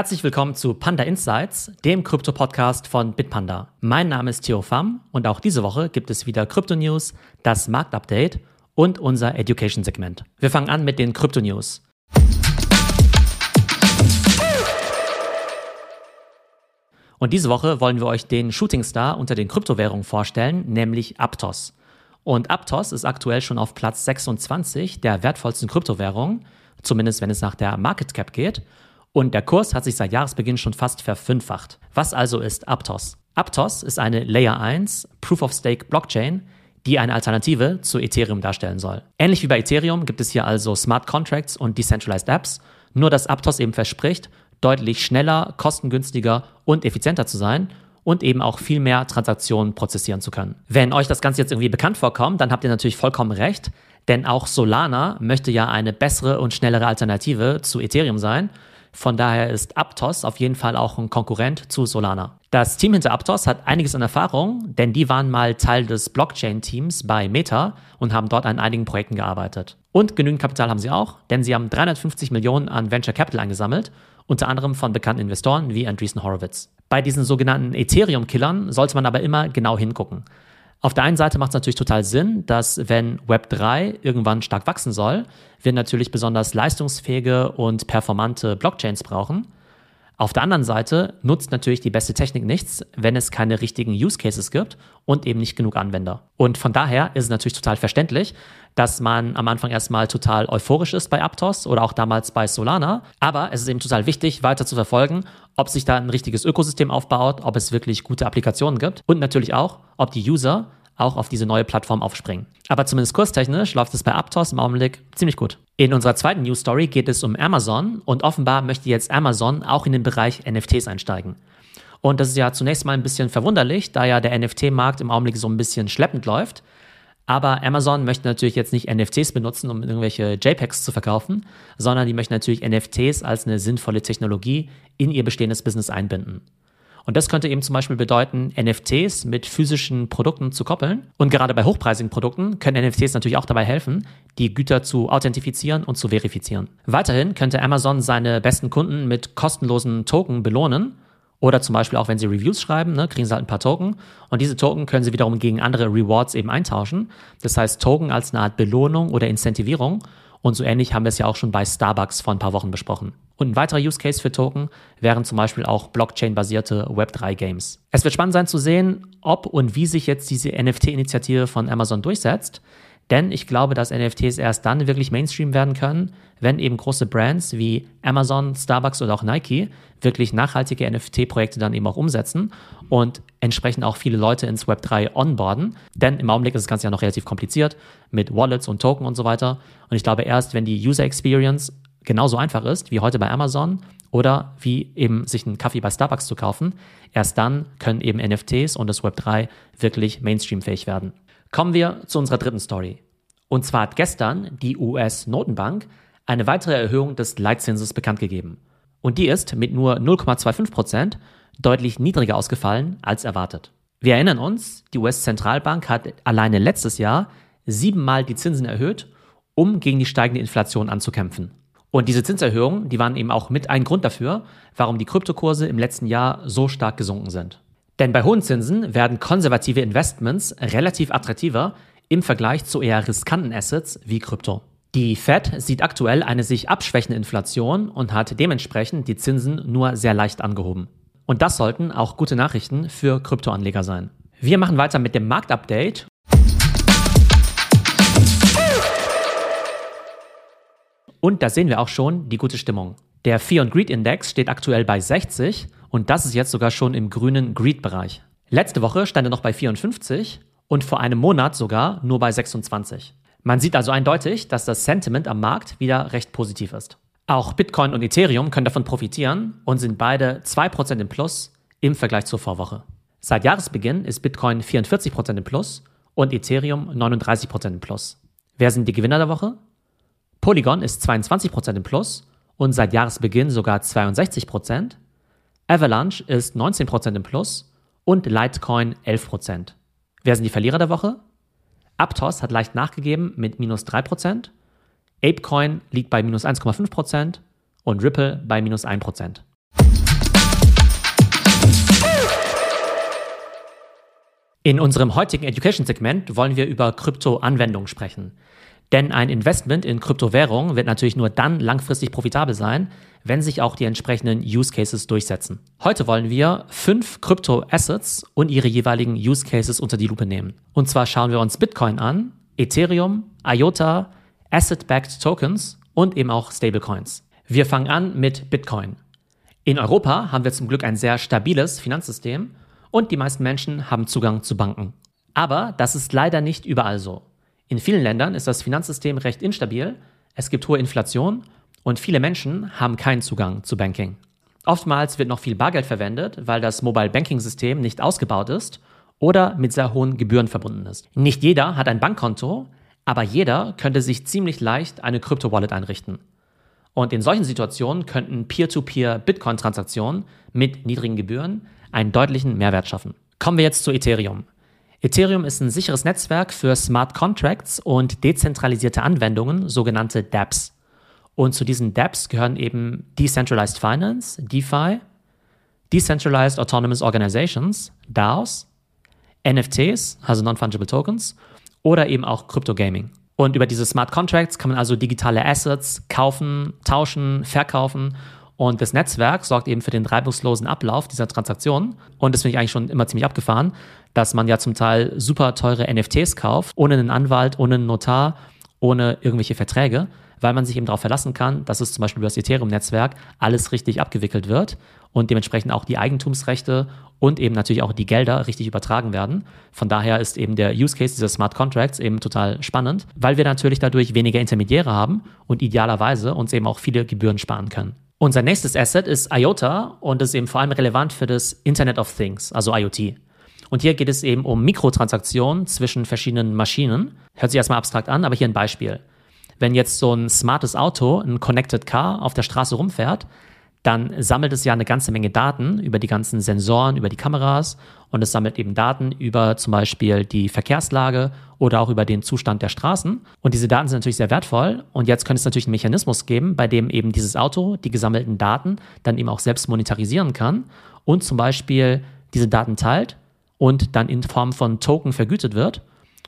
Herzlich willkommen zu Panda Insights, dem Krypto-Podcast von Bitpanda. Mein Name ist Theo Pham und auch diese Woche gibt es wieder Krypto-News, das Marktupdate und unser Education-Segment. Wir fangen an mit den Krypto-News. Und diese Woche wollen wir euch den Shooting Star unter den Kryptowährungen vorstellen, nämlich Aptos. Und Aptos ist aktuell schon auf Platz 26 der wertvollsten Kryptowährungen, zumindest wenn es nach der Market Cap geht. Und der Kurs hat sich seit Jahresbeginn schon fast verfünffacht. Was also ist Aptos? Aptos ist eine Layer 1 Proof of Stake Blockchain, die eine Alternative zu Ethereum darstellen soll. Ähnlich wie bei Ethereum gibt es hier also Smart Contracts und Decentralized Apps, nur dass Aptos eben verspricht, deutlich schneller, kostengünstiger und effizienter zu sein und eben auch viel mehr Transaktionen prozessieren zu können. Wenn euch das Ganze jetzt irgendwie bekannt vorkommt, dann habt ihr natürlich vollkommen recht, denn auch Solana möchte ja eine bessere und schnellere Alternative zu Ethereum sein von daher ist Aptos auf jeden Fall auch ein Konkurrent zu Solana. Das Team hinter Aptos hat einiges an Erfahrung, denn die waren mal Teil des Blockchain-Teams bei Meta und haben dort an einigen Projekten gearbeitet. Und genügend Kapital haben sie auch, denn sie haben 350 Millionen an Venture Capital eingesammelt, unter anderem von bekannten Investoren wie Andreessen Horowitz. Bei diesen sogenannten Ethereum-Killern sollte man aber immer genau hingucken. Auf der einen Seite macht es natürlich total Sinn, dass wenn Web3 irgendwann stark wachsen soll, wir natürlich besonders leistungsfähige und performante Blockchains brauchen. Auf der anderen Seite nutzt natürlich die beste Technik nichts, wenn es keine richtigen Use Cases gibt und eben nicht genug Anwender. Und von daher ist es natürlich total verständlich, dass man am Anfang erstmal total euphorisch ist bei Aptos oder auch damals bei Solana. Aber es ist eben total wichtig, weiter zu verfolgen, ob sich da ein richtiges Ökosystem aufbaut, ob es wirklich gute Applikationen gibt und natürlich auch, ob die User auch auf diese neue Plattform aufspringen. Aber zumindest kurstechnisch läuft es bei Aptos im Augenblick ziemlich gut. In unserer zweiten News Story geht es um Amazon und offenbar möchte jetzt Amazon auch in den Bereich NFTs einsteigen. Und das ist ja zunächst mal ein bisschen verwunderlich, da ja der NFT-Markt im Augenblick so ein bisschen schleppend läuft. Aber Amazon möchte natürlich jetzt nicht NFTs benutzen, um irgendwelche JPEGs zu verkaufen, sondern die möchten natürlich NFTs als eine sinnvolle Technologie in ihr bestehendes Business einbinden. Und das könnte eben zum Beispiel bedeuten, NFTs mit physischen Produkten zu koppeln. Und gerade bei hochpreisigen Produkten können NFTs natürlich auch dabei helfen, die Güter zu authentifizieren und zu verifizieren. Weiterhin könnte Amazon seine besten Kunden mit kostenlosen Token belohnen oder zum Beispiel auch, wenn sie Reviews schreiben, ne, kriegen sie halt ein paar Token. Und diese Token können sie wiederum gegen andere Rewards eben eintauschen. Das heißt, Token als eine Art Belohnung oder Incentivierung. Und so ähnlich haben wir es ja auch schon bei Starbucks vor ein paar Wochen besprochen. Und ein weiterer Use Case für Token wären zum Beispiel auch Blockchain-basierte Web3-Games. Es wird spannend sein zu sehen, ob und wie sich jetzt diese NFT-Initiative von Amazon durchsetzt. Denn ich glaube, dass NFTs erst dann wirklich Mainstream werden können, wenn eben große Brands wie Amazon, Starbucks oder auch Nike wirklich nachhaltige NFT-Projekte dann eben auch umsetzen und entsprechend auch viele Leute ins Web3 onboarden. Denn im Augenblick ist das Ganze ja noch relativ kompliziert mit Wallets und Token und so weiter. Und ich glaube, erst wenn die User Experience genauso einfach ist wie heute bei Amazon oder wie eben sich einen Kaffee bei Starbucks zu kaufen, erst dann können eben NFTs und das Web3 wirklich mainstreamfähig werden. Kommen wir zu unserer dritten Story. Und zwar hat gestern die US-Notenbank eine weitere Erhöhung des Leitzinses bekannt gegeben. Und die ist mit nur 0,25 Prozent deutlich niedriger ausgefallen als erwartet. Wir erinnern uns, die US-Zentralbank hat alleine letztes Jahr siebenmal die Zinsen erhöht, um gegen die steigende Inflation anzukämpfen. Und diese Zinserhöhungen, die waren eben auch mit ein Grund dafür, warum die Kryptokurse im letzten Jahr so stark gesunken sind. Denn bei hohen Zinsen werden konservative Investments relativ attraktiver im Vergleich zu eher riskanten Assets wie Krypto. Die Fed sieht aktuell eine sich abschwächende Inflation und hat dementsprechend die Zinsen nur sehr leicht angehoben. Und das sollten auch gute Nachrichten für Kryptoanleger sein. Wir machen weiter mit dem Marktupdate. Und da sehen wir auch schon die gute Stimmung. Der Fear und Greed Index steht aktuell bei 60 und das ist jetzt sogar schon im grünen Greed-Bereich. Letzte Woche stand er noch bei 54 und vor einem Monat sogar nur bei 26. Man sieht also eindeutig, dass das Sentiment am Markt wieder recht positiv ist. Auch Bitcoin und Ethereum können davon profitieren und sind beide 2% im Plus im Vergleich zur Vorwoche. Seit Jahresbeginn ist Bitcoin 44% im Plus und Ethereum 39% im Plus. Wer sind die Gewinner der Woche? Polygon ist 22% im Plus und seit Jahresbeginn sogar 62 Prozent. Avalanche ist 19 Prozent im Plus und Litecoin 11 Prozent. Wer sind die Verlierer der Woche? Aptos hat leicht nachgegeben mit minus 3 Prozent. Apecoin liegt bei minus 1,5 Prozent und Ripple bei minus 1 Prozent. In unserem heutigen Education-Segment wollen wir über Krypto-Anwendungen sprechen. Denn ein Investment in Kryptowährungen wird natürlich nur dann langfristig profitabel sein, wenn sich auch die entsprechenden Use Cases durchsetzen. Heute wollen wir fünf Krypto-Assets und ihre jeweiligen Use Cases unter die Lupe nehmen. Und zwar schauen wir uns Bitcoin an, Ethereum, IOTA, Asset-Backed Tokens und eben auch Stablecoins. Wir fangen an mit Bitcoin. In Europa haben wir zum Glück ein sehr stabiles Finanzsystem und die meisten Menschen haben Zugang zu Banken. Aber das ist leider nicht überall so. In vielen Ländern ist das Finanzsystem recht instabil, es gibt hohe Inflation und viele Menschen haben keinen Zugang zu Banking. Oftmals wird noch viel Bargeld verwendet, weil das Mobile Banking System nicht ausgebaut ist oder mit sehr hohen Gebühren verbunden ist. Nicht jeder hat ein Bankkonto, aber jeder könnte sich ziemlich leicht eine Krypto-Wallet einrichten. Und in solchen Situationen könnten Peer-to-Peer-Bitcoin-Transaktionen mit niedrigen Gebühren einen deutlichen Mehrwert schaffen. Kommen wir jetzt zu Ethereum. Ethereum ist ein sicheres Netzwerk für Smart Contracts und dezentralisierte Anwendungen, sogenannte dApps. Und zu diesen dApps gehören eben Decentralized Finance, DeFi, Decentralized Autonomous Organizations, DAOs, NFTs, also Non-Fungible Tokens, oder eben auch Crypto Gaming. Und über diese Smart Contracts kann man also digitale Assets kaufen, tauschen, verkaufen und das Netzwerk sorgt eben für den reibungslosen Ablauf dieser Transaktionen. Und das finde ich eigentlich schon immer ziemlich abgefahren, dass man ja zum Teil super teure NFTs kauft, ohne einen Anwalt, ohne einen Notar, ohne irgendwelche Verträge, weil man sich eben darauf verlassen kann, dass es zum Beispiel über das Ethereum-Netzwerk alles richtig abgewickelt wird und dementsprechend auch die Eigentumsrechte und eben natürlich auch die Gelder richtig übertragen werden. Von daher ist eben der Use Case dieser Smart Contracts eben total spannend, weil wir natürlich dadurch weniger Intermediäre haben und idealerweise uns eben auch viele Gebühren sparen können. Unser nächstes Asset ist IOTA und ist eben vor allem relevant für das Internet of Things, also IoT. Und hier geht es eben um Mikrotransaktionen zwischen verschiedenen Maschinen. Hört sich erstmal abstrakt an, aber hier ein Beispiel. Wenn jetzt so ein smartes Auto, ein Connected Car, auf der Straße rumfährt, dann sammelt es ja eine ganze Menge Daten über die ganzen Sensoren, über die Kameras und es sammelt eben Daten über zum Beispiel die Verkehrslage oder auch über den Zustand der Straßen. Und diese Daten sind natürlich sehr wertvoll. Und jetzt könnte es natürlich einen Mechanismus geben, bei dem eben dieses Auto die gesammelten Daten dann eben auch selbst monetarisieren kann und zum Beispiel diese Daten teilt und dann in Form von Token vergütet wird.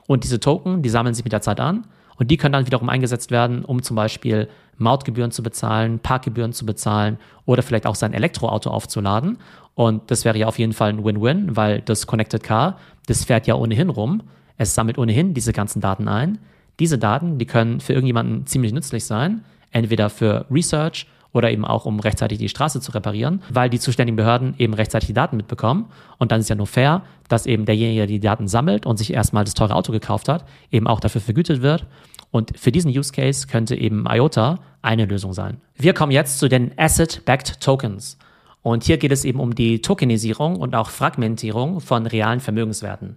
Und diese Token, die sammeln sich mit der Zeit an und die können dann wiederum eingesetzt werden, um zum Beispiel Mautgebühren zu bezahlen, Parkgebühren zu bezahlen oder vielleicht auch sein Elektroauto aufzuladen. Und das wäre ja auf jeden Fall ein Win-Win, weil das Connected Car, das fährt ja ohnehin rum. Es sammelt ohnehin diese ganzen Daten ein. Diese Daten, die können für irgendjemanden ziemlich nützlich sein, entweder für Research oder eben auch, um rechtzeitig die Straße zu reparieren, weil die zuständigen Behörden eben rechtzeitig die Daten mitbekommen. Und dann ist ja nur fair, dass eben derjenige, der die Daten sammelt und sich erstmal das teure Auto gekauft hat, eben auch dafür vergütet wird. Und für diesen Use Case könnte eben IOTA eine Lösung sein. Wir kommen jetzt zu den Asset-Backed Tokens. Und hier geht es eben um die Tokenisierung und auch Fragmentierung von realen Vermögenswerten.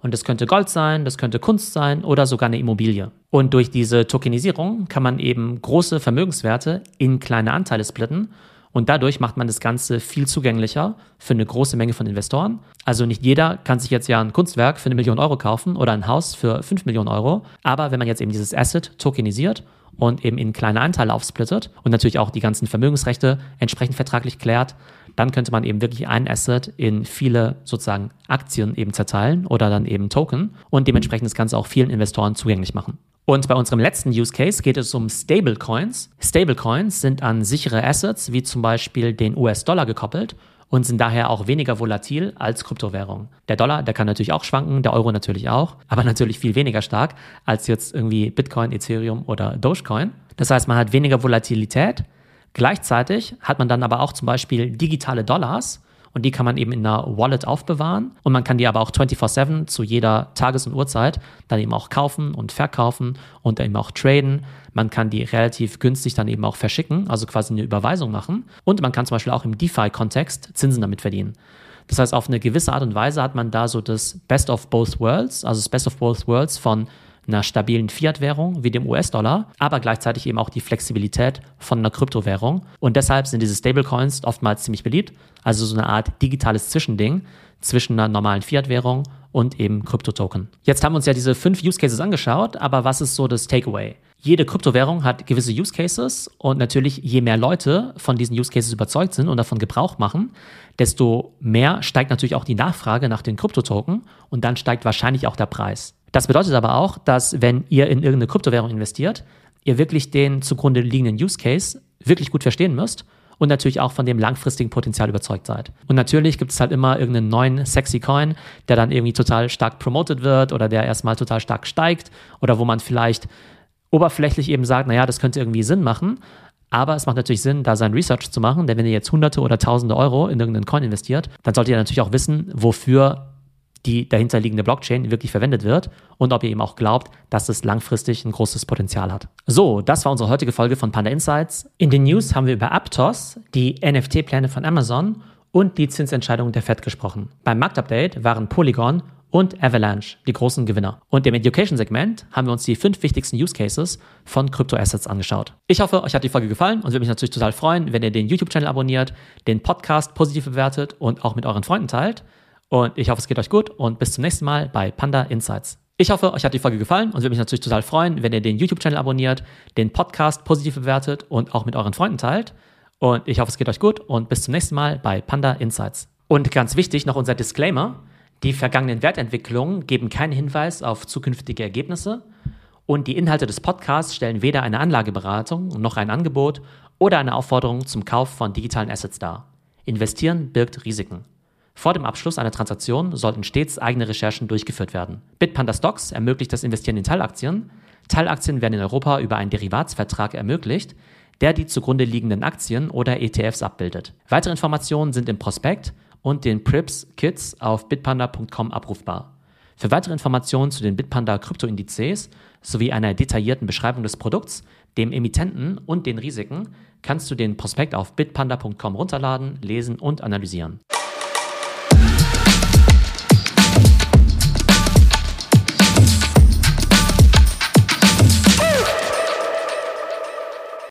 Und das könnte Gold sein, das könnte Kunst sein oder sogar eine Immobilie. Und durch diese Tokenisierung kann man eben große Vermögenswerte in kleine Anteile splitten und dadurch macht man das Ganze viel zugänglicher für eine große Menge von Investoren. Also nicht jeder kann sich jetzt ja ein Kunstwerk für eine Million Euro kaufen oder ein Haus für fünf Millionen Euro. Aber wenn man jetzt eben dieses Asset tokenisiert und eben in kleine Anteile aufsplittet und natürlich auch die ganzen Vermögensrechte entsprechend vertraglich klärt, dann könnte man eben wirklich ein Asset in viele sozusagen Aktien eben zerteilen oder dann eben Token und dementsprechend das Ganze auch vielen Investoren zugänglich machen. Und bei unserem letzten Use Case geht es um Stablecoins. Stablecoins sind an sichere Assets wie zum Beispiel den US-Dollar gekoppelt und sind daher auch weniger volatil als Kryptowährung. Der Dollar, der kann natürlich auch schwanken, der Euro natürlich auch, aber natürlich viel weniger stark als jetzt irgendwie Bitcoin, Ethereum oder Dogecoin. Das heißt, man hat weniger Volatilität. Gleichzeitig hat man dann aber auch zum Beispiel digitale Dollars und die kann man eben in einer Wallet aufbewahren und man kann die aber auch 24/7 zu jeder Tages- und Uhrzeit dann eben auch kaufen und verkaufen und eben auch traden. Man kann die relativ günstig dann eben auch verschicken, also quasi eine Überweisung machen und man kann zum Beispiel auch im DeFi-Kontext Zinsen damit verdienen. Das heißt, auf eine gewisse Art und Weise hat man da so das Best of Both Worlds, also das Best of Both Worlds von einer stabilen Fiat-Währung wie dem US-Dollar, aber gleichzeitig eben auch die Flexibilität von einer Kryptowährung. Und deshalb sind diese Stablecoins oftmals ziemlich beliebt, also so eine Art digitales Zwischending zwischen einer normalen Fiat-Währung und eben Kryptotoken. Jetzt haben wir uns ja diese fünf Use Cases angeschaut, aber was ist so das Takeaway? Jede Kryptowährung hat gewisse Use Cases und natürlich je mehr Leute von diesen Use Cases überzeugt sind und davon Gebrauch machen, desto mehr steigt natürlich auch die Nachfrage nach den Kryptotoken und dann steigt wahrscheinlich auch der Preis. Das bedeutet aber auch, dass wenn ihr in irgendeine Kryptowährung investiert, ihr wirklich den zugrunde liegenden Use Case wirklich gut verstehen müsst und natürlich auch von dem langfristigen Potenzial überzeugt seid. Und natürlich gibt es halt immer irgendeinen neuen sexy Coin, der dann irgendwie total stark promoted wird oder der erstmal total stark steigt oder wo man vielleicht oberflächlich eben sagt, naja, das könnte irgendwie Sinn machen. Aber es macht natürlich Sinn, da sein Research zu machen, denn wenn ihr jetzt Hunderte oder Tausende Euro in irgendeinen Coin investiert, dann solltet ihr natürlich auch wissen, wofür die dahinterliegende Blockchain wirklich verwendet wird und ob ihr eben auch glaubt, dass es langfristig ein großes Potenzial hat. So, das war unsere heutige Folge von Panda Insights. In den News haben wir über Aptos, die NFT-Pläne von Amazon und die Zinsentscheidung der Fed gesprochen. Beim Marktupdate waren Polygon und Avalanche die großen Gewinner. Und im Education-Segment haben wir uns die fünf wichtigsten Use Cases von Kryptoassets angeschaut. Ich hoffe, euch hat die Folge gefallen und würde mich natürlich total freuen, wenn ihr den YouTube-Channel abonniert, den Podcast positiv bewertet und auch mit euren Freunden teilt. Und ich hoffe, es geht euch gut und bis zum nächsten Mal bei Panda Insights. Ich hoffe, euch hat die Folge gefallen und würde mich natürlich total freuen, wenn ihr den YouTube-Channel abonniert, den Podcast positiv bewertet und auch mit euren Freunden teilt. Und ich hoffe, es geht euch gut und bis zum nächsten Mal bei Panda Insights. Und ganz wichtig noch unser Disclaimer. Die vergangenen Wertentwicklungen geben keinen Hinweis auf zukünftige Ergebnisse und die Inhalte des Podcasts stellen weder eine Anlageberatung noch ein Angebot oder eine Aufforderung zum Kauf von digitalen Assets dar. Investieren birgt Risiken. Vor dem Abschluss einer Transaktion sollten stets eigene Recherchen durchgeführt werden. Bitpanda Stocks ermöglicht das Investieren in Teilaktien. Teilaktien werden in Europa über einen Derivatsvertrag ermöglicht, der die zugrunde liegenden Aktien oder ETFs abbildet. Weitere Informationen sind im Prospekt und den Prips Kits auf bitpanda.com abrufbar. Für weitere Informationen zu den Bitpanda Kryptoindizes sowie einer detaillierten Beschreibung des Produkts, dem Emittenten und den Risiken kannst du den Prospekt auf bitpanda.com runterladen, lesen und analysieren.